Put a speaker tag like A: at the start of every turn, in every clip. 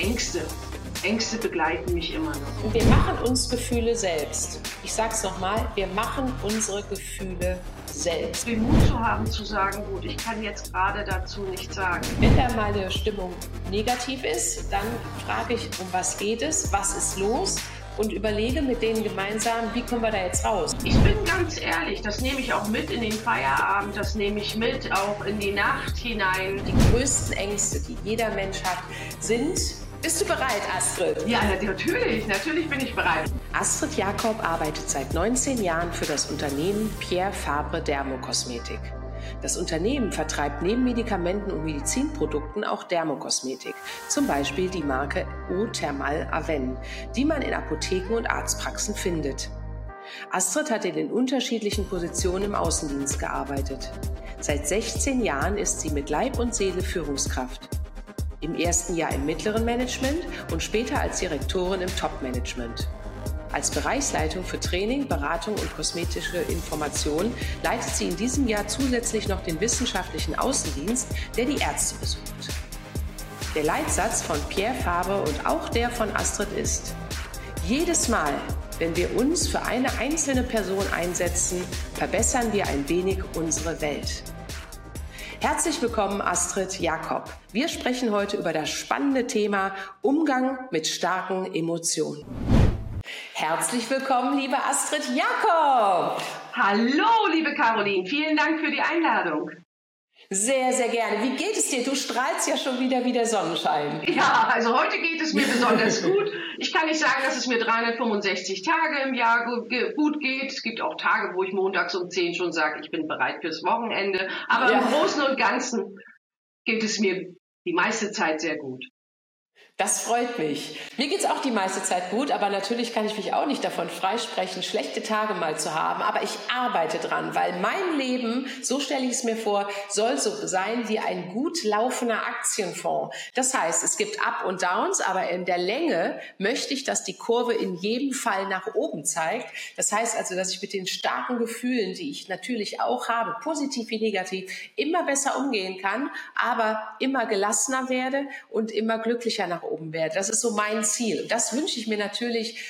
A: Ängste. Ängste begleiten mich immer noch.
B: Wir machen uns Gefühle selbst. Ich sag's nochmal, wir machen unsere Gefühle selbst.
A: Den Mut zu haben, zu sagen, gut, ich kann jetzt gerade dazu nichts sagen.
B: Wenn da meine Stimmung negativ ist, dann frage ich, um was geht es, was ist los? und überlege mit denen gemeinsam, wie kommen wir da jetzt raus.
A: Ich bin ganz ehrlich, das nehme ich auch mit in den Feierabend, das nehme ich mit auch in die Nacht hinein.
B: Die größten Ängste, die jeder Mensch hat, sind bist du bereit, Astrid?
A: Ja, natürlich, natürlich bin ich bereit.
B: Astrid Jakob arbeitet seit 19 Jahren für das Unternehmen Pierre Fabre Dermokosmetik. Das Unternehmen vertreibt neben Medikamenten und Medizinprodukten auch Dermokosmetik, zum Beispiel die Marke Eau Thermal Aven, die man in Apotheken und Arztpraxen findet. Astrid hat in den unterschiedlichen Positionen im Außendienst gearbeitet. Seit 16 Jahren ist sie mit Leib und Seele Führungskraft im ersten Jahr im mittleren Management und später als Direktorin im Top-Management. Als Bereichsleitung für Training, Beratung und kosmetische Information leitet sie in diesem Jahr zusätzlich noch den wissenschaftlichen Außendienst, der die Ärzte besucht. Der Leitsatz von Pierre Faber und auch der von Astrid ist, jedes Mal, wenn wir uns für eine einzelne Person einsetzen, verbessern wir ein wenig unsere Welt. Herzlich willkommen, Astrid Jakob. Wir sprechen heute über das spannende Thema Umgang mit starken Emotionen. Herzlich willkommen, liebe Astrid Jakob.
A: Hallo, liebe Caroline. Vielen Dank für die Einladung.
B: Sehr, sehr gerne. Wie geht es dir? Du strahlst ja schon wieder wie der Sonnenschein.
A: Ja, also heute geht es mir besonders gut. Ich kann nicht sagen, dass es mir 365 Tage im Jahr gut geht. Es gibt auch Tage, wo ich montags um 10 schon sage, ich bin bereit fürs Wochenende. Aber ja. im Großen und Ganzen geht es mir die meiste Zeit sehr gut.
B: Das freut mich. Mir geht es auch die meiste Zeit gut, aber natürlich kann ich mich auch nicht davon freisprechen, schlechte Tage mal zu haben. Aber ich arbeite dran, weil mein Leben, so stelle ich es mir vor, soll so sein wie ein gut laufender Aktienfonds. Das heißt, es gibt Up und Downs, aber in der Länge möchte ich, dass die Kurve in jedem Fall nach oben zeigt. Das heißt also, dass ich mit den starken Gefühlen, die ich natürlich auch habe, positiv wie negativ, immer besser umgehen kann, aber immer gelassener werde und immer glücklicher nach oben werde. Das ist so mein Ziel. Und das wünsche ich mir natürlich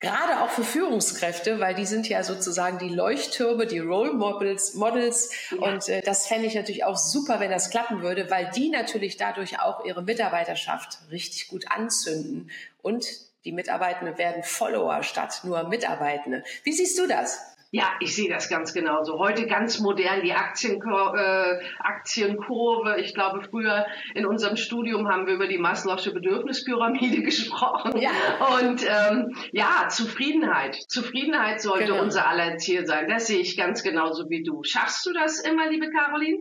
B: gerade auch für Führungskräfte, weil die sind ja sozusagen die Leuchttürme, die Role Models. Models. Ja. Und äh, das fände ich natürlich auch super, wenn das klappen würde, weil die natürlich dadurch auch ihre Mitarbeiterschaft richtig gut anzünden. Und die Mitarbeitenden werden Follower statt nur Mitarbeitende. Wie siehst du das?
A: Ja, ich sehe das ganz genauso. Heute ganz modern die Aktienkur äh, Aktienkurve. Ich glaube, früher in unserem Studium haben wir über die Maslow'sche Bedürfnispyramide gesprochen. Ja. Und ähm, ja, Zufriedenheit. Zufriedenheit sollte genau. unser aller Ziel sein. Das sehe ich ganz genauso wie du. Schaffst du das immer, liebe Caroline?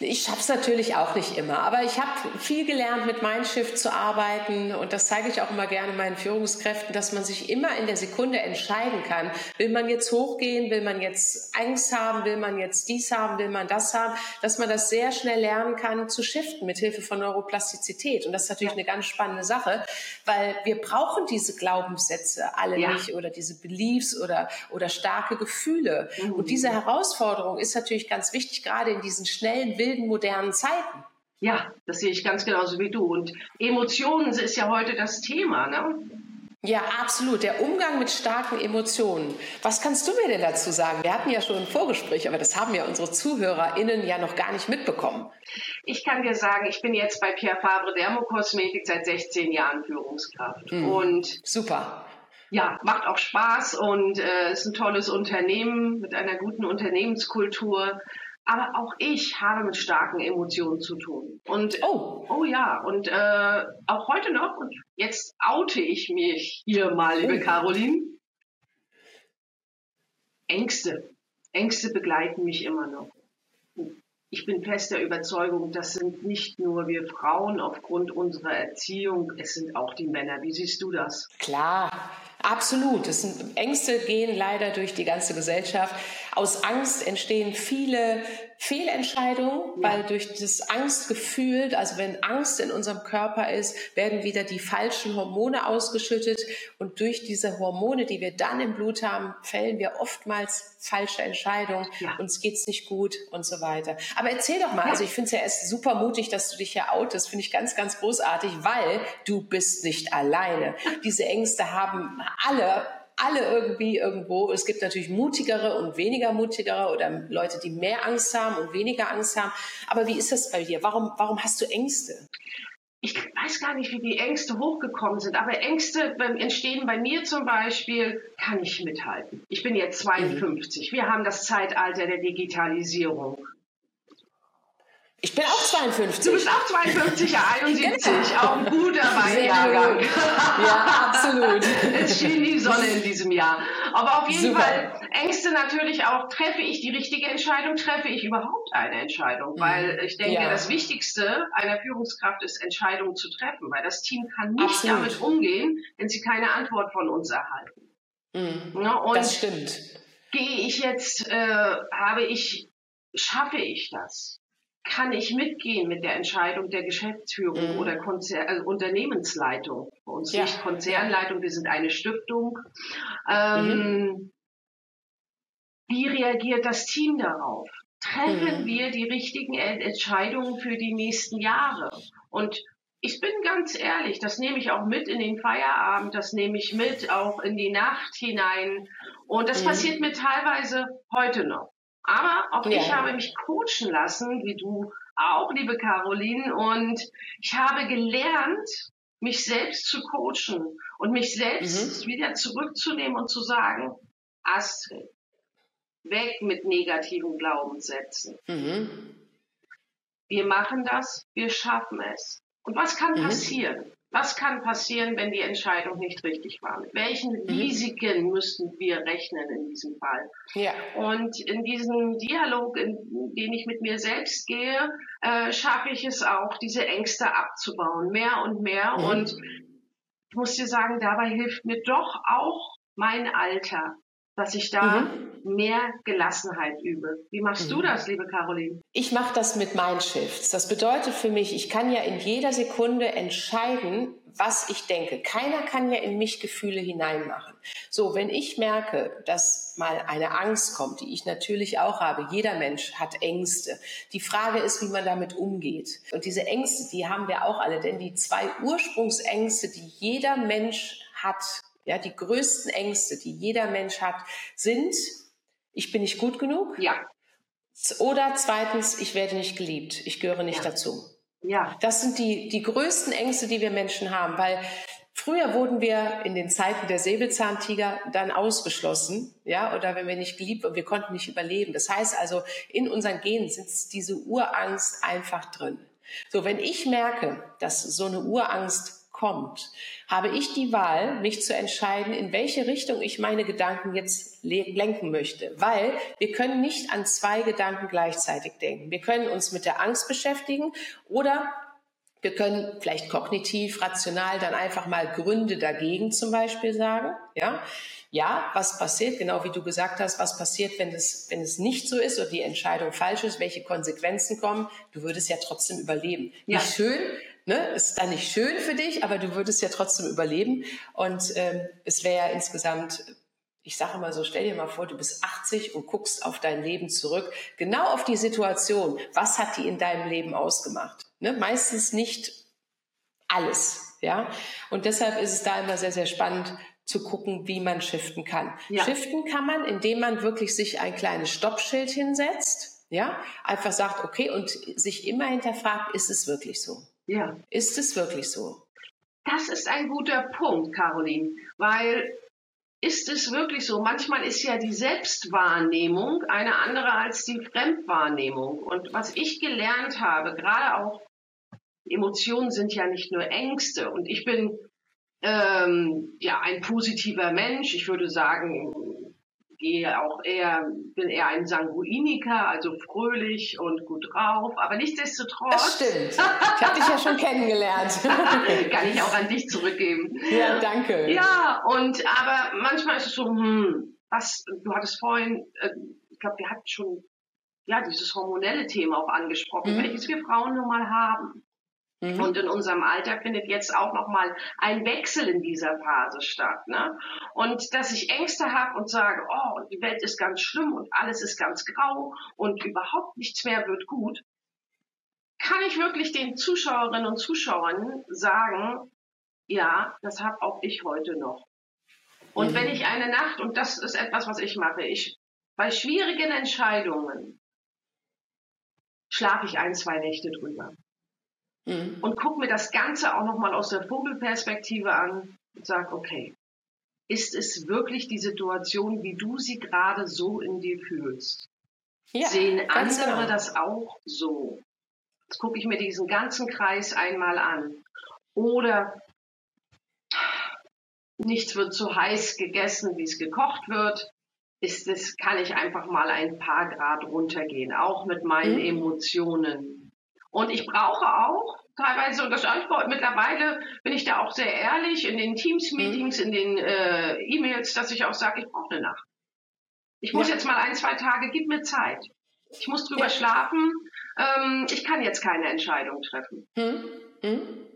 B: Ich schaffe es natürlich auch nicht immer, aber ich habe viel gelernt, mit Mindshift zu arbeiten. Und das zeige ich auch immer gerne meinen Führungskräften, dass man sich immer in der Sekunde entscheiden kann. Will man jetzt hochgehen, will man jetzt Angst haben, will man jetzt dies haben, will man das haben, dass man das sehr schnell lernen kann zu shiften mit Hilfe von Neuroplastizität. Und das ist natürlich eine ganz spannende Sache, weil wir brauchen diese Glaubenssätze alle ja. nicht oder diese Beliefs oder oder starke Gefühle. Mhm. und diese Herausforderung ist natürlich ganz wichtig gerade in diesen schnellen schnellen, wilden, modernen Zeiten.
A: Ja, das sehe ich ganz genauso wie du. Und Emotionen ist ja heute das Thema, ne?
B: Ja, absolut. Der Umgang mit starken Emotionen. Was kannst du mir denn dazu sagen? Wir hatten ja schon ein Vorgespräch, aber das haben ja unsere ZuhörerInnen ja noch gar nicht mitbekommen.
A: Ich kann dir sagen, ich bin jetzt bei Pierre Fabre Dermokosmetik seit 16 Jahren Führungskraft. Mhm. Und
B: super.
A: Ja, macht auch Spaß und äh, ist ein tolles Unternehmen mit einer guten Unternehmenskultur. Aber auch ich habe mit starken Emotionen zu tun. Und oh, oh ja, und äh, auch heute noch, und jetzt oute ich mich hier mal, liebe oh. Caroline. Ängste. Ängste begleiten mich immer noch. Ich bin fester Überzeugung, das sind nicht nur wir Frauen aufgrund unserer Erziehung, es sind auch die Männer. Wie siehst du das?
B: Klar, absolut. Sind, Ängste gehen leider durch die ganze Gesellschaft. Aus Angst entstehen viele Fehlentscheidungen, ja. weil durch das Angstgefühl, also wenn Angst in unserem Körper ist, werden wieder die falschen Hormone ausgeschüttet und durch diese Hormone, die wir dann im Blut haben, fällen wir oftmals falsche Entscheidungen, ja. uns geht's nicht gut und so weiter. Aber erzähl doch mal, also ich finde es ja erst super mutig, dass du dich hier outest, finde ich ganz, ganz großartig, weil du bist nicht alleine. Diese Ängste haben alle alle irgendwie irgendwo. Es gibt natürlich mutigere und weniger mutigere oder Leute, die mehr Angst haben und weniger Angst haben. Aber wie ist das bei dir? Warum, warum hast du Ängste?
A: ich weiß gar nicht, wie die Ängste hochgekommen sind, aber Ängste entstehen bei mir zum Beispiel, kann ich mithalten. Ich bin jetzt 52. Mhm. Wir haben das Zeitalter der Digitalisierung.
B: Ich bin auch 52.
A: Du bist auch 52, ja, 71. Genau. Auch ein guter Jahrgang.
B: Ja, absolut.
A: es schien die Sonne in diesem Jahr. Aber auf jeden Super. Fall Ängste natürlich auch, treffe ich die richtige Entscheidung, treffe ich überhaupt eine Entscheidung? Mhm. Weil ich denke, ja. das Wichtigste einer Führungskraft ist, Entscheidungen zu treffen, weil das Team kann nicht absolut. damit umgehen, wenn sie keine Antwort von uns erhalten.
B: Mhm. Ja,
A: das stimmt. Gehe ich jetzt, äh, habe ich, schaffe ich das? Kann ich mitgehen mit der Entscheidung der Geschäftsführung mhm. oder Konzer also Unternehmensleitung. Bei uns ja. nicht Konzernleitung, wir sind eine Stiftung. Ähm, mhm. Wie reagiert das Team darauf? Treffen mhm. wir die richtigen Entscheidungen für die nächsten Jahre? Und ich bin ganz ehrlich, das nehme ich auch mit in den Feierabend, das nehme ich mit auch in die Nacht hinein. Und das mhm. passiert mir teilweise heute noch. Aber auch ja. ich habe mich coachen lassen, wie du auch, liebe Caroline. Und ich habe gelernt, mich selbst zu coachen und mich selbst mhm. wieder zurückzunehmen und zu sagen, Astrid, weg mit negativen Glaubenssätzen. Mhm. Wir machen das, wir schaffen es. Und was kann mhm. passieren? Was kann passieren, wenn die Entscheidung nicht richtig war? Mit welchen mhm. Risiken müssen wir rechnen in diesem Fall? Ja. Und in diesem Dialog, in den ich mit mir selbst gehe, äh, schaffe ich es auch, diese Ängste abzubauen, mehr und mehr. Mhm. Und ich muss dir sagen, dabei hilft mir doch auch mein Alter, dass ich da mhm. mehr Gelassenheit übe. Wie machst mhm. du das, liebe Caroline?
B: Ich mache das mit Mindshifts. Das bedeutet für mich, ich kann ja in jeder Sekunde entscheiden, was ich denke. Keiner kann ja in mich Gefühle hineinmachen. So, wenn ich merke, dass mal eine Angst kommt, die ich natürlich auch habe, jeder Mensch hat Ängste. Die Frage ist, wie man damit umgeht. Und diese Ängste, die haben wir auch alle, denn die zwei Ursprungsängste, die jeder Mensch hat, ja, die größten Ängste, die jeder Mensch hat, sind, ich bin nicht gut genug.
A: Ja.
B: Oder zweitens, ich werde nicht geliebt. Ich gehöre nicht ja. dazu. Ja. Das sind die, die größten Ängste, die wir Menschen haben, weil Früher wurden wir in den Zeiten der Säbelzahntiger dann ausgeschlossen, ja, oder wenn wir nicht geliebt und wir konnten nicht überleben. Das heißt also, in unseren Genen sitzt diese Urangst einfach drin. So, wenn ich merke, dass so eine Urangst kommt, habe ich die Wahl, mich zu entscheiden, in welche Richtung ich meine Gedanken jetzt lenken möchte. Weil wir können nicht an zwei Gedanken gleichzeitig denken. Wir können uns mit der Angst beschäftigen oder wir können vielleicht kognitiv, rational dann einfach mal Gründe dagegen zum Beispiel sagen. Ja, ja, was passiert, genau wie du gesagt hast, was passiert, wenn es, wenn es nicht so ist oder die Entscheidung falsch ist, welche Konsequenzen kommen. Du würdest ja trotzdem überleben. Ja. Nicht schön, ne, ist dann nicht schön für dich, aber du würdest ja trotzdem überleben. Und ähm, es wäre ja insgesamt, ich sage mal so, stell dir mal vor, du bist 80 und guckst auf dein Leben zurück, genau auf die Situation. Was hat die in deinem Leben ausgemacht? Ne? Meistens nicht alles, ja. Und deshalb ist es da immer sehr, sehr spannend zu gucken, wie man shiften kann. Ja. Shiften kann man, indem man wirklich sich ein kleines Stoppschild hinsetzt, ja, einfach sagt, okay, und sich immer hinterfragt, ist es wirklich so? Ja. Ist es wirklich so?
A: Das ist ein guter Punkt, Caroline, weil ist es wirklich so? Manchmal ist ja die Selbstwahrnehmung eine andere als die Fremdwahrnehmung. Und was ich gelernt habe, gerade auch Emotionen sind ja nicht nur Ängste. Und ich bin ähm, ja ein positiver Mensch. Ich würde sagen, gehe auch eher, bin eher ein Sanguiniker, also fröhlich und gut drauf, aber nichtsdestotrotz.
B: Das stimmt. Ich habe dich ja schon kennengelernt.
A: kann ich auch an dich zurückgeben.
B: Ja, danke.
A: Ja, und aber manchmal ist es so, hm, was, du hattest vorhin äh, glaube, wir hatten schon ja dieses hormonelle Thema auch angesprochen, mhm. welches wir Frauen nun mal haben. Mhm. Und in unserem Alter findet jetzt auch nochmal ein Wechsel in dieser Phase statt. Ne? Und dass ich Ängste habe und sage, oh, die Welt ist ganz schlimm und alles ist ganz grau und überhaupt nichts mehr wird gut, kann ich wirklich den Zuschauerinnen und Zuschauern sagen, ja, das habe auch ich heute noch. Und mhm. wenn ich eine Nacht, und das ist etwas, was ich mache, ich bei schwierigen Entscheidungen schlafe ich ein, zwei Nächte drüber mhm. und gucke mir das Ganze auch nochmal aus der Vogelperspektive an und sage, okay, ist es wirklich die Situation, wie du sie gerade so in dir fühlst? Ja, Sehen andere genau. das auch so? Jetzt gucke ich mir diesen ganzen Kreis einmal an. Oder nichts wird so heiß gegessen, wie es gekocht wird. Ist es, kann ich einfach mal ein paar Grad runtergehen, auch mit meinen mhm. Emotionen. Und ich brauche auch teilweise, und das ich, mittlerweile bin ich da auch sehr ehrlich in den Teams-Meetings, mhm. in den äh, E-Mails, dass ich auch sage, ich brauche eine Nacht. Ich muss ja. jetzt mal ein, zwei Tage, gib mir Zeit. Ich muss drüber ja. schlafen. Ähm, ich kann jetzt keine Entscheidung treffen. Mhm. Mhm.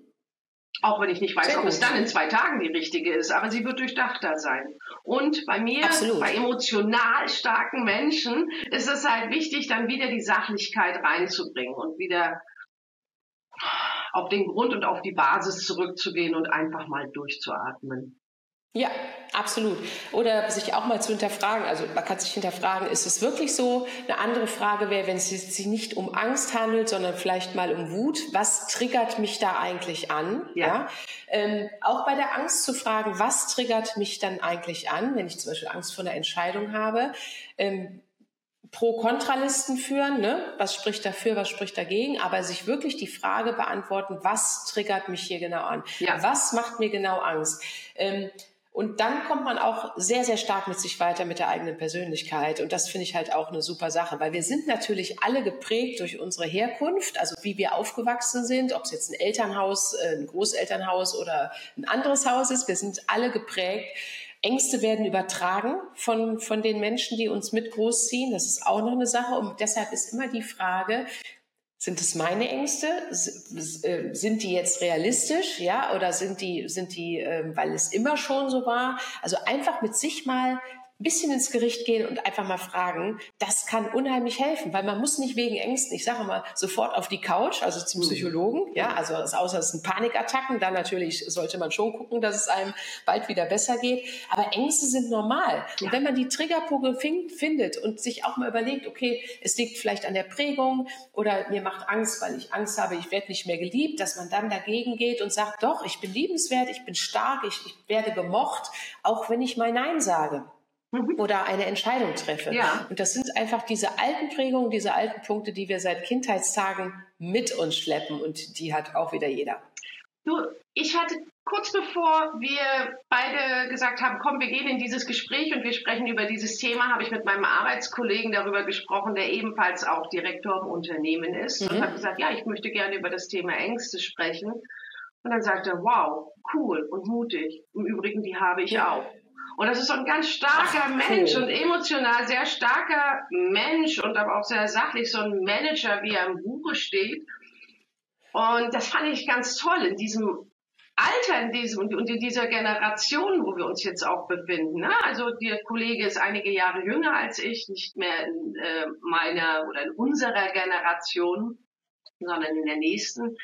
A: Auch wenn ich nicht weiß, Sehr ob gut. es dann in zwei Tagen die richtige ist, aber sie wird durchdachter sein. Und bei mir, Absolut. bei emotional starken Menschen, ist es halt wichtig, dann wieder die Sachlichkeit reinzubringen und wieder auf den Grund und auf die Basis zurückzugehen und einfach mal durchzuatmen.
B: Ja, absolut. Oder sich auch mal zu hinterfragen. Also man kann sich hinterfragen, ist es wirklich so? Eine andere Frage wäre, wenn es sich nicht um Angst handelt, sondern vielleicht mal um Wut. Was triggert mich da eigentlich an? Ja. ja? Ähm, auch bei der Angst zu fragen, was triggert mich dann eigentlich an, wenn ich zum Beispiel Angst vor einer Entscheidung habe? Ähm, Pro-Kontralisten führen, ne? was spricht dafür, was spricht dagegen, aber sich wirklich die Frage beantworten, was triggert mich hier genau an? Ja. Was macht mir genau Angst? Ähm, und dann kommt man auch sehr, sehr stark mit sich weiter mit der eigenen Persönlichkeit. Und das finde ich halt auch eine super Sache, weil wir sind natürlich alle geprägt durch unsere Herkunft, also wie wir aufgewachsen sind, ob es jetzt ein Elternhaus, äh, ein Großelternhaus oder ein anderes Haus ist. Wir sind alle geprägt. Ängste werden übertragen von, von den Menschen, die uns mit großziehen. Das ist auch noch eine Sache. Und deshalb ist immer die Frage, sind es meine Ängste? Äh, sind die jetzt realistisch, ja? Oder sind die, sind die, ähm, weil es immer schon so war? Also einfach mit sich mal ein bisschen ins Gericht gehen und einfach mal fragen, das kann unheimlich helfen, weil man muss nicht wegen Ängsten, ich sage mal, sofort auf die Couch, also zum mhm. Psychologen, ja, also außer es sind Panikattacken, dann natürlich sollte man schon gucken, dass es einem bald wieder besser geht, aber Ängste sind normal. Und wenn man die Triggerpunkte findet und sich auch mal überlegt, okay, es liegt vielleicht an der Prägung oder mir macht Angst, weil ich Angst habe, ich werde nicht mehr geliebt, dass man dann dagegen geht und sagt, doch, ich bin liebenswert, ich bin stark, ich, ich werde gemocht, auch wenn ich mal Nein sage. Mhm. oder eine Entscheidung treffe. Ja. Und das sind einfach diese alten Prägungen, diese alten Punkte, die wir seit Kindheitstagen mit uns schleppen und die hat auch wieder jeder.
A: Du, ich hatte kurz bevor wir beide gesagt haben, komm, wir gehen in dieses Gespräch und wir sprechen über dieses Thema, habe ich mit meinem Arbeitskollegen darüber gesprochen, der ebenfalls auch Direktor im Unternehmen ist mhm. und habe gesagt, ja, ich möchte gerne über das Thema Ängste sprechen. Und dann sagte er, wow, cool und mutig. Im Übrigen, die habe ich ja. auch. Und das ist so ein ganz starker Ach, Mensch und emotional sehr starker Mensch und aber auch sehr sachlich, so ein Manager, wie er im Buche steht. Und das fand ich ganz toll in diesem Alter, in diesem und in dieser Generation, wo wir uns jetzt auch befinden. Ne? Also der Kollege ist einige Jahre jünger als ich, nicht mehr in äh, meiner oder in unserer Generation, sondern in der nächsten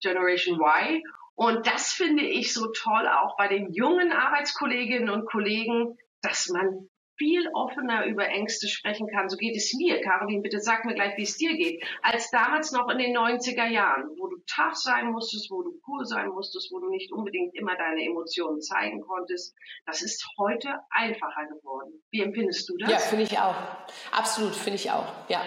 A: Generation Y. Und das finde ich so toll auch bei den jungen Arbeitskolleginnen und Kollegen, dass man viel offener über Ängste sprechen kann. So geht es mir. Caroline, bitte sag mir gleich, wie es dir geht. Als damals noch in den 90er Jahren, wo du tough sein musstest, wo du cool sein musstest, wo du nicht unbedingt immer deine Emotionen zeigen konntest. Das ist heute einfacher geworden. Wie empfindest du das?
B: Ja, finde ich auch. Absolut, finde ich auch. Ja,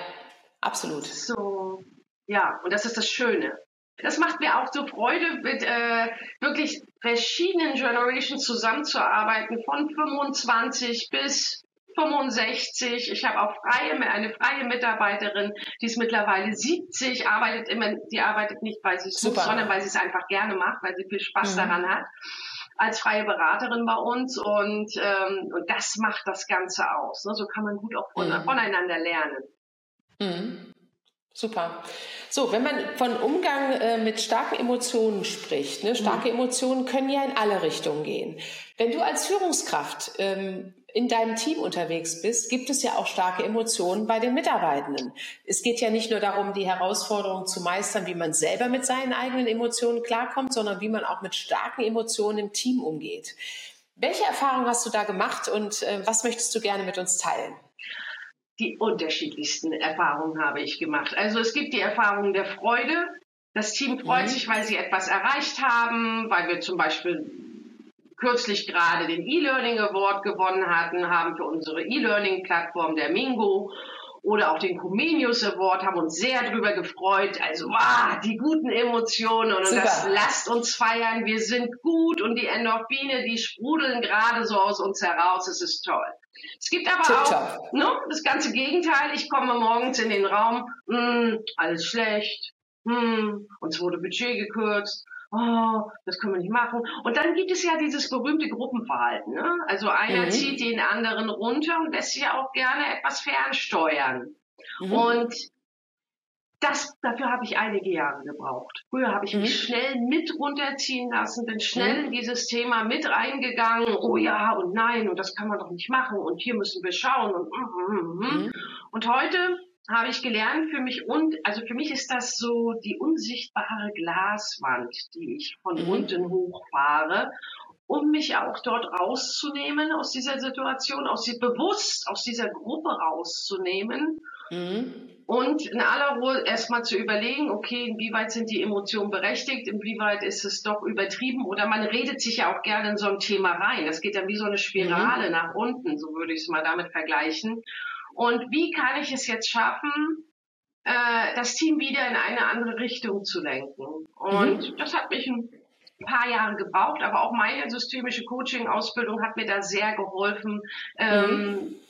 B: absolut.
A: So, ja, und das ist das Schöne. Das macht mir auch so Freude, mit äh, wirklich verschiedenen Generations zusammenzuarbeiten, von 25 bis 65. Ich habe auch freie, eine freie Mitarbeiterin, die ist mittlerweile 70, arbeitet immer, die arbeitet nicht, weil sie es muss, sondern weil sie es einfach gerne macht, weil sie viel Spaß mhm. daran hat. als freie Beraterin bei uns und, ähm, und das macht das Ganze aus. Ne? So kann man gut auch mhm. voneinander lernen.
B: Mhm. Super. So, wenn man von Umgang äh, mit starken Emotionen spricht, ne, starke mhm. Emotionen können ja in alle Richtungen gehen. Wenn du als Führungskraft ähm, in deinem Team unterwegs bist, gibt es ja auch starke Emotionen bei den Mitarbeitenden. Es geht ja nicht nur darum, die Herausforderungen zu meistern, wie man selber mit seinen eigenen Emotionen klarkommt, sondern wie man auch mit starken Emotionen im Team umgeht. Welche Erfahrungen hast du da gemacht und äh, was möchtest du gerne mit uns teilen?
A: Die unterschiedlichsten Erfahrungen habe ich gemacht. Also es gibt die Erfahrung der Freude. Das Team freut mhm. sich, weil sie etwas erreicht haben, weil wir zum Beispiel kürzlich gerade den E-Learning Award gewonnen hatten, haben für unsere E-Learning-Plattform der Mingo oder auch den Comenius Award, haben uns sehr darüber gefreut. Also, wow, die guten Emotionen und Super. das lasst uns feiern. Wir sind gut und die Endorphine, die sprudeln gerade so aus uns heraus. Es ist toll. Es gibt aber Tip auch ne, das ganze Gegenteil. Ich komme morgens in den Raum, mh, hm, alles schlecht, mh, hm, uns wurde Budget gekürzt, oh, das können wir nicht machen. Und dann gibt es ja dieses berühmte Gruppenverhalten. Ne? Also einer mhm. zieht den anderen runter und lässt sich auch gerne etwas fernsteuern. Mhm. Und das, dafür habe ich einige Jahre gebraucht. Früher habe ich mhm. mich schnell mit runterziehen lassen, bin schnell mhm. in dieses Thema mit reingegangen. Oh ja und nein und das kann man doch nicht machen und hier müssen wir schauen und mm, mm, mm. mhm. und heute habe ich gelernt für mich und also für mich ist das so die unsichtbare Glaswand, die ich von mhm. unten hochfahre um mich auch dort rauszunehmen aus dieser Situation, aus sie bewusst aus dieser Gruppe rauszunehmen mhm und in aller Ruhe erstmal zu überlegen, okay, inwieweit sind die Emotionen berechtigt, inwieweit ist es doch übertrieben oder man redet sich ja auch gerne in so ein Thema rein. Das geht dann wie so eine Spirale mhm. nach unten, so würde ich es mal damit vergleichen. Und wie kann ich es jetzt schaffen, äh, das Team wieder in eine andere Richtung zu lenken? Und mhm. das hat mich ein paar Jahre gebraucht, aber auch meine systemische Coaching-Ausbildung hat mir da sehr geholfen, ähm,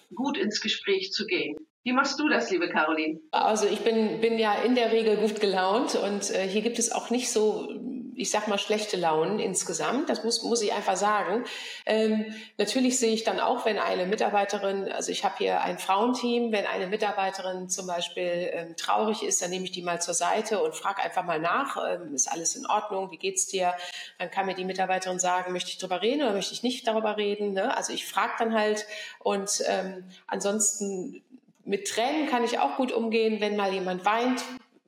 A: mhm. gut ins Gespräch zu gehen. Wie machst du das, liebe Caroline?
B: Also ich bin, bin ja in der Regel gut gelaunt und äh, hier gibt es auch nicht so, ich sag mal, schlechte Launen insgesamt. Das muss, muss ich einfach sagen. Ähm, natürlich sehe ich dann auch, wenn eine Mitarbeiterin, also ich habe hier ein Frauenteam, wenn eine Mitarbeiterin zum Beispiel ähm, traurig ist, dann nehme ich die mal zur Seite und frage einfach mal nach, ähm, ist alles in Ordnung, wie geht's dir? Dann kann mir die Mitarbeiterin sagen, möchte ich darüber reden oder möchte ich nicht darüber reden? Ne? Also ich frage dann halt und ähm, ansonsten mit Tränen kann ich auch gut umgehen, wenn mal jemand weint,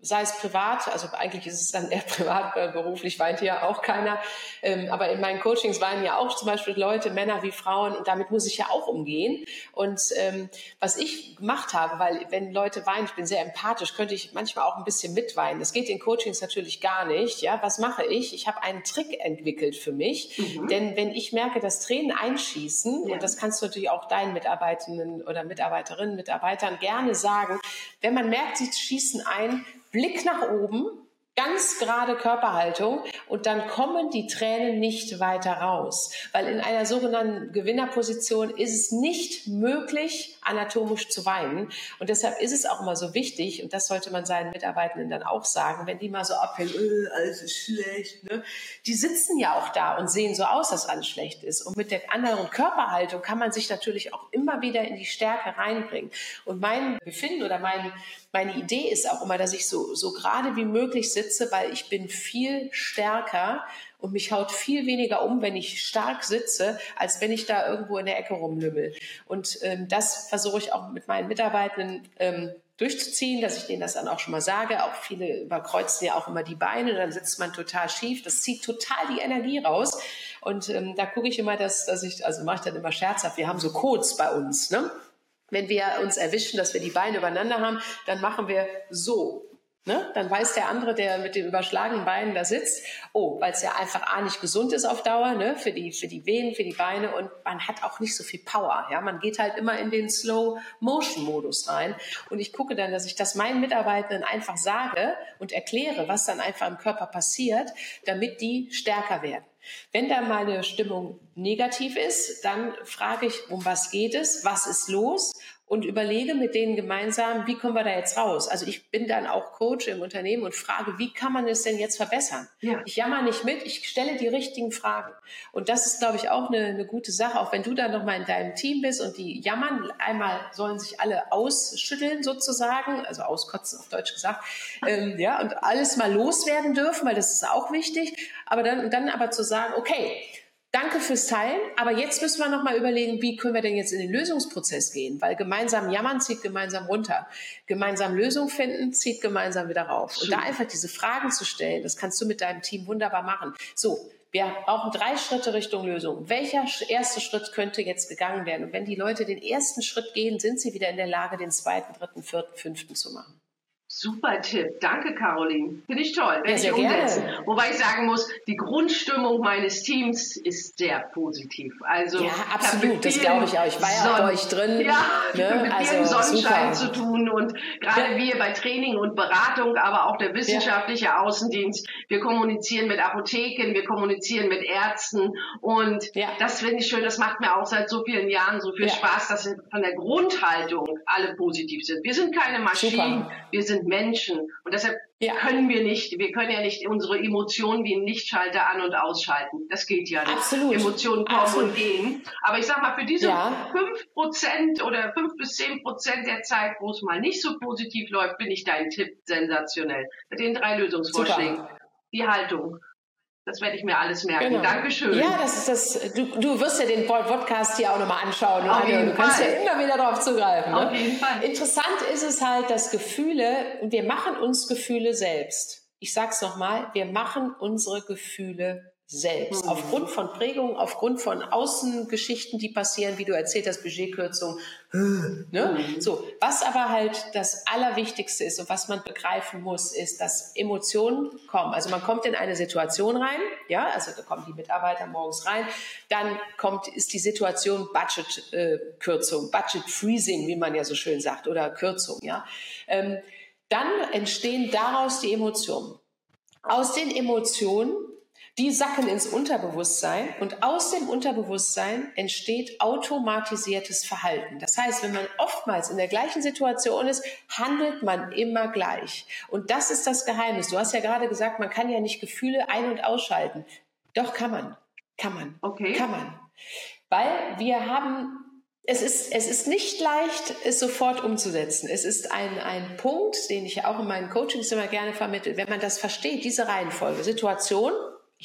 B: sei es privat, also eigentlich ist es dann eher privat, weil beruflich weint ja auch keiner. Ähm, aber in meinen Coachings weinen ja auch zum Beispiel Leute, Männer wie Frauen, und damit muss ich ja auch umgehen. Und ähm, was ich gemacht habe, weil wenn Leute weinen, ich bin sehr empathisch, könnte ich manchmal auch ein bisschen mitweinen. Das geht in Coachings natürlich gar nicht. Ja, was mache ich? Ich habe einen Trick entwickelt für mich, mhm. denn wenn ich merke, dass Tränen einschießen, ja. und das kannst du natürlich auch deinen Mitarbeitenden oder Mitarbeiterinnen, Mitarbeitern gerne sagen, wenn man merkt, sie schießen ein, Blick nach oben, ganz gerade Körperhaltung und dann kommen die Tränen nicht weiter raus, weil in einer sogenannten Gewinnerposition ist es nicht möglich, anatomisch zu weinen. Und deshalb ist es auch immer so wichtig und das sollte man seinen Mitarbeitenden dann auch sagen, wenn die mal so abhängen, äh, alles ist schlecht, ne? die sitzen ja auch da und sehen so aus, dass alles schlecht ist. Und mit der anderen Körperhaltung kann man sich natürlich auch immer wieder in die Stärke reinbringen. Und mein Befinden oder mein meine Idee ist auch immer, dass ich so, so gerade wie möglich sitze, weil ich bin viel stärker und mich haut viel weniger um, wenn ich stark sitze, als wenn ich da irgendwo in der Ecke rumlümmel. Und ähm, das versuche ich auch mit meinen Mitarbeitenden ähm, durchzuziehen, dass ich denen das dann auch schon mal sage. Auch viele überkreuzen ja auch immer die Beine, dann sitzt man total schief. Das zieht total die Energie raus. Und ähm, da gucke ich immer, dass, dass ich, also mache ich dann immer scherzhaft, wir haben so Codes bei uns, ne? Wenn wir uns erwischen, dass wir die Beine übereinander haben, dann machen wir so. Ne? Dann weiß der andere, der mit den überschlagenen Beinen da sitzt, oh, weil es ja einfach A nicht gesund ist auf Dauer, ne? für, die, für die Venen, für die Beine und man hat auch nicht so viel Power. Ja? Man geht halt immer in den Slow-Motion-Modus rein. Und ich gucke dann, dass ich das meinen Mitarbeitenden einfach sage und erkläre, was dann einfach im Körper passiert, damit die stärker werden. Wenn da meine Stimmung negativ ist, dann frage ich, um was geht es, was ist los und überlege mit denen gemeinsam, wie kommen wir da jetzt raus? Also ich bin dann auch Coach im Unternehmen und frage, wie kann man es denn jetzt verbessern? Ja. Ich jammer nicht mit, ich stelle die richtigen Fragen. Und das ist, glaube ich, auch eine, eine gute Sache, auch wenn du dann nochmal in deinem Team bist und die jammern, einmal sollen sich alle ausschütteln sozusagen, also auskotzen auf Deutsch gesagt, ähm, ja, und alles mal loswerden dürfen, weil das ist auch wichtig. Aber dann, dann aber zu sagen, okay, Danke fürs Teilen, aber jetzt müssen wir noch mal überlegen, wie können wir denn jetzt in den Lösungsprozess gehen? Weil gemeinsam jammern zieht gemeinsam runter. Gemeinsam Lösung finden zieht gemeinsam wieder rauf. Und da einfach diese Fragen zu stellen, das kannst du mit deinem Team wunderbar machen. So, wir brauchen drei Schritte Richtung Lösung. Welcher erste Schritt könnte jetzt gegangen werden? Und wenn die Leute den ersten Schritt gehen, sind sie wieder in der Lage, den zweiten, dritten, vierten, fünften zu machen.
A: Super Tipp. Danke, Caroline. Finde ich toll. Werde ja, ich umsetzen. Gerne. Wobei ich sagen muss, die Grundstimmung meines Teams ist sehr positiv. Also,
B: ja, absolut. Das glaube ich auch. Ich war ja bei euch drin.
A: Ja, ne? mit also, viel Sonnenschein super. zu tun und gerade ja. wir bei Training und Beratung, aber auch der wissenschaftliche ja. Außendienst. Wir kommunizieren mit Apotheken, wir kommunizieren mit Ärzten und das finde ich schön. Das macht mir auch seit so vielen Jahren so viel Spaß, dass von der Grundhaltung alle positiv sind. Wir sind keine Maschinen. Super. Wir sind Menschen. Und deshalb ja. können wir nicht, wir können ja nicht unsere Emotionen wie ein Lichtschalter an- und ausschalten. Das geht ja nicht.
B: Absolut.
A: Emotionen kommen Absolut. und gehen. Aber ich sag mal, für diese fünf ja. Prozent oder fünf bis zehn Prozent der Zeit, wo es mal nicht so positiv läuft, bin ich dein Tipp sensationell. Mit den drei Lösungsvorschlägen. Super. Die Haltung. Das werde ich mir alles merken. Genau. Dankeschön.
B: Ja, das ist das. Du, du wirst ja den Podcast hier auch nochmal anschauen. Auf jeden du Fall. kannst ja immer wieder darauf zugreifen.
A: Ne? Auf jeden Fall.
B: Interessant ist es halt, dass Gefühle, wir machen uns Gefühle selbst. Ich sag's nochmal, wir machen unsere Gefühle selbst. Mhm. Aufgrund von Prägungen, aufgrund von Außengeschichten, die passieren, wie du erzählt hast, Budgetkürzung. Ne? Mhm. So, was aber halt das Allerwichtigste ist und was man begreifen muss, ist, dass Emotionen kommen. Also man kommt in eine Situation rein, ja, also da kommen die Mitarbeiter morgens rein, dann kommt, ist die Situation Budgetkürzung, äh, Budget Freezing, wie man ja so schön sagt, oder Kürzung, ja. Ähm, dann entstehen daraus die Emotionen. Aus den Emotionen die sacken ins Unterbewusstsein und aus dem Unterbewusstsein entsteht automatisiertes Verhalten. Das heißt, wenn man oftmals in der gleichen Situation ist, handelt man immer gleich. Und das ist das Geheimnis. Du hast ja gerade gesagt, man kann ja nicht Gefühle ein- und ausschalten. Doch kann man. Kann man. Okay. Kann man. Weil wir haben es ist, es ist nicht leicht, es sofort umzusetzen. Es ist ein, ein Punkt, den ich auch in meinen Coachings immer gerne vermittle. Wenn man das versteht, diese Reihenfolge, Situation,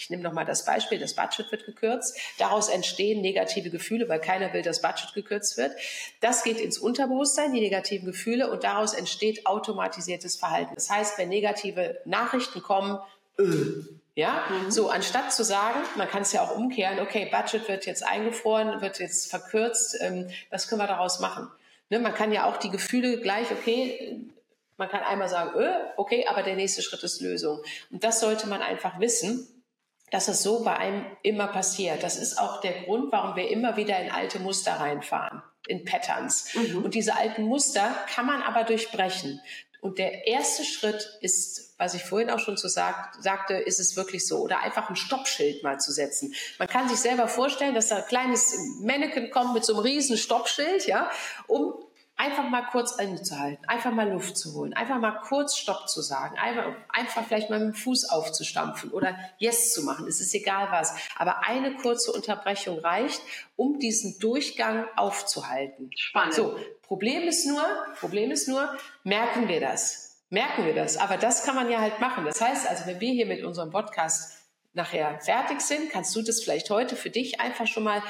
B: ich nehme nochmal das Beispiel, das Budget wird gekürzt. Daraus entstehen negative Gefühle, weil keiner will, dass Budget gekürzt wird. Das geht ins Unterbewusstsein, die negativen Gefühle, und daraus entsteht automatisiertes Verhalten. Das heißt, wenn negative Nachrichten kommen, äh, ja, mhm. so anstatt zu sagen, man kann es ja auch umkehren, okay, Budget wird jetzt eingefroren, wird jetzt verkürzt, ähm, was können wir daraus machen? Ne, man kann ja auch die Gefühle gleich, okay, man kann einmal sagen, öh, okay, aber der nächste Schritt ist Lösung. Und das sollte man einfach wissen dass es so bei einem immer passiert. Das ist auch der Grund, warum wir immer wieder in alte Muster reinfahren, in Patterns. Mhm. Und diese alten Muster kann man aber durchbrechen. Und der erste Schritt ist, was ich vorhin auch schon so sagt, sagte, ist es wirklich so? Oder einfach ein Stoppschild mal zu setzen. Man kann sich selber vorstellen, dass da ein kleines Mannequin kommt mit so einem riesen Stoppschild, ja, um einfach mal kurz anzuhalten, einfach mal Luft zu holen, einfach mal kurz Stopp zu sagen, einfach, einfach vielleicht mal mit dem Fuß aufzustampfen oder Yes zu machen. Es ist egal was. Aber eine kurze Unterbrechung reicht, um diesen Durchgang aufzuhalten.
A: Spannend.
B: So, Problem ist nur, Problem ist nur, merken wir das? Merken wir das? Aber das kann man ja halt machen. Das heißt also, wenn wir hier mit unserem Podcast nachher fertig sind, kannst du das vielleicht heute für dich einfach schon mal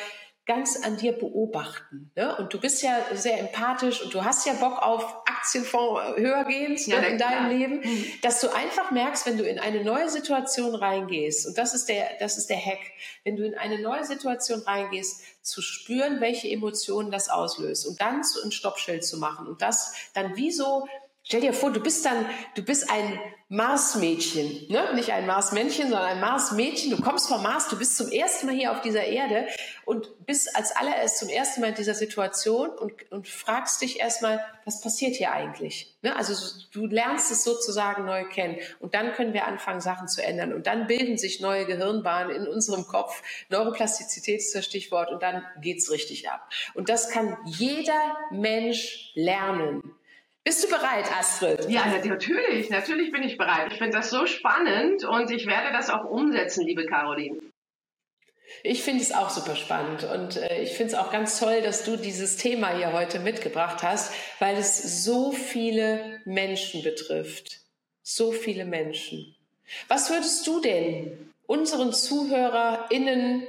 B: ganz an dir beobachten. Ne? Und du bist ja sehr empathisch und du hast ja Bock auf Aktienfonds höhergehend ja, ne, in deinem klar. Leben, mhm. dass du einfach merkst, wenn du in eine neue Situation reingehst, und das ist der, das ist der Hack, wenn du in eine neue Situation reingehst, zu spüren, welche Emotionen das auslöst und dann so ein Stoppschild zu machen und das dann wie so Stell dir vor, du bist dann, du bist ein Marsmädchen, ne? nicht ein Marsmännchen, sondern ein Marsmädchen. Du kommst vom Mars, du bist zum ersten Mal hier auf dieser Erde und bist als allererst zum ersten Mal in dieser Situation und, und fragst dich erstmal, was passiert hier eigentlich? Ne? Also du lernst es sozusagen neu kennen und dann können wir anfangen, Sachen zu ändern und dann bilden sich neue Gehirnbahnen in unserem Kopf. Neuroplastizität ist das Stichwort und dann geht's richtig ab. Und das kann jeder Mensch lernen. Bist du bereit, Astrid?
A: Ja, natürlich, natürlich bin ich bereit. Ich finde das so spannend und ich werde das auch umsetzen, liebe Caroline.
B: Ich finde es auch super spannend und äh, ich finde es auch ganz toll, dass du dieses Thema hier heute mitgebracht hast, weil es so viele Menschen betrifft. So viele Menschen. Was würdest du denn unseren ZuhörerInnen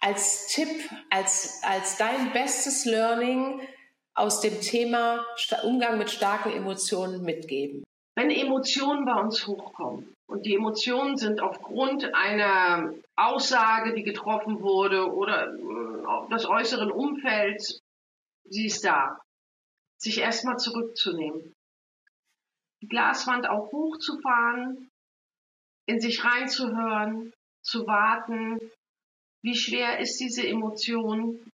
B: als Tipp, als, als dein bestes Learning aus dem Thema Umgang mit starken Emotionen mitgeben?
A: Wenn Emotionen bei uns hochkommen und die Emotionen sind aufgrund einer Aussage, die getroffen wurde oder äh, des äußeren Umfelds, sie ist da, sich erstmal zurückzunehmen. Die Glaswand auch hochzufahren, in sich reinzuhören, zu warten, wie schwer ist diese Emotion,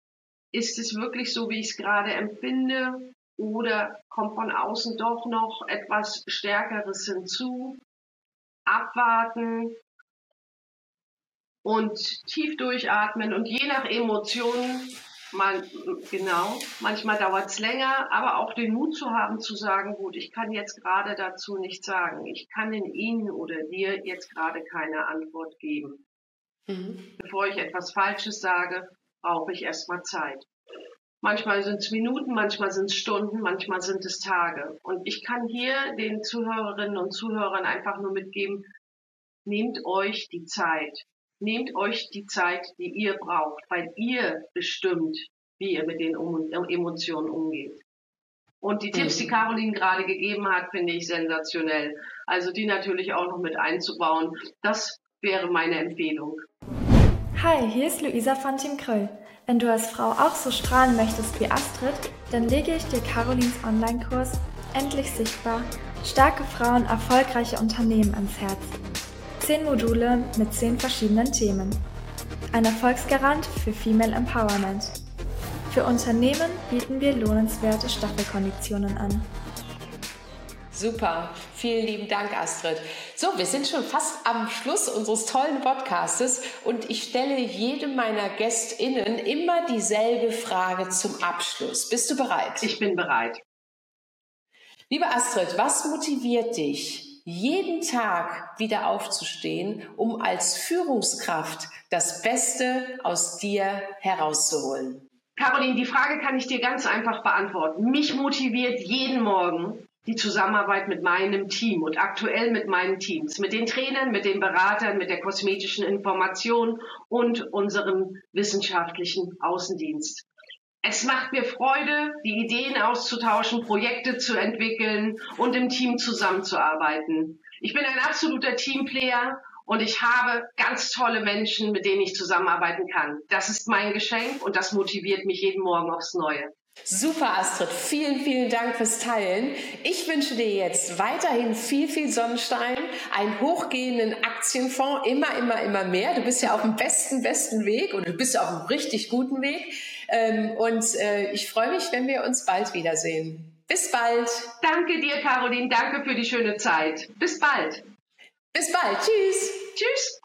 A: ist es wirklich so, wie ich es gerade empfinde? Oder kommt von außen doch noch etwas Stärkeres hinzu? Abwarten und tief durchatmen und je nach Emotionen, man, genau, manchmal dauert es länger, aber auch den Mut zu haben zu sagen, gut, ich kann jetzt gerade dazu nichts sagen. Ich kann in Ihnen oder dir jetzt gerade keine Antwort geben. Mhm. Bevor ich etwas Falsches sage, brauche ich erstmal Zeit. Manchmal sind es Minuten, manchmal sind es Stunden, manchmal sind es Tage. Und ich kann hier den Zuhörerinnen und Zuhörern einfach nur mitgeben, nehmt euch die Zeit. Nehmt euch die Zeit, die ihr braucht, weil ihr bestimmt, wie ihr mit den Emotionen umgeht. Und die Tipps, die mhm. Caroline gerade gegeben hat, finde ich sensationell. Also die natürlich auch noch mit einzubauen, das wäre meine Empfehlung.
C: Hi, hier ist Luisa von Team Kröll. Wenn du als Frau auch so strahlen möchtest wie Astrid, dann lege ich dir Carolins Online-Kurs Endlich sichtbar, starke Frauen, erfolgreiche Unternehmen ans Herz. Zehn Module mit zehn verschiedenen Themen. Ein Erfolgsgarant für Female Empowerment. Für Unternehmen bieten wir lohnenswerte Staffelkonditionen an.
B: Super, vielen lieben Dank, Astrid. So, wir sind schon fast am Schluss unseres tollen Podcastes und ich stelle jedem meiner GästInnen immer dieselbe Frage zum Abschluss. Bist du bereit?
A: Ich bin bereit.
B: Liebe Astrid, was motiviert dich, jeden Tag wieder aufzustehen, um als Führungskraft das Beste aus dir herauszuholen?
A: Caroline, die Frage kann ich dir ganz einfach beantworten. Mich motiviert jeden Morgen die Zusammenarbeit mit meinem Team und aktuell mit meinen Teams, mit den Trainern, mit den Beratern, mit der kosmetischen Information und unserem wissenschaftlichen Außendienst. Es macht mir Freude, die Ideen auszutauschen, Projekte zu entwickeln und im Team zusammenzuarbeiten. Ich bin ein absoluter Teamplayer und ich habe ganz tolle Menschen, mit denen ich zusammenarbeiten kann. Das ist mein Geschenk und das motiviert mich jeden Morgen aufs Neue.
B: Super, Astrid. Vielen, vielen Dank fürs Teilen. Ich wünsche dir jetzt weiterhin viel, viel Sonnenstein, einen hochgehenden Aktienfonds, immer, immer, immer mehr. Du bist ja auf dem besten, besten Weg und du bist ja auf einem richtig guten Weg. Ähm, und äh, ich freue mich, wenn wir uns bald wiedersehen. Bis bald.
A: Danke dir, Caroline. Danke für die schöne Zeit. Bis bald.
B: Bis bald. Tschüss.
A: Tschüss.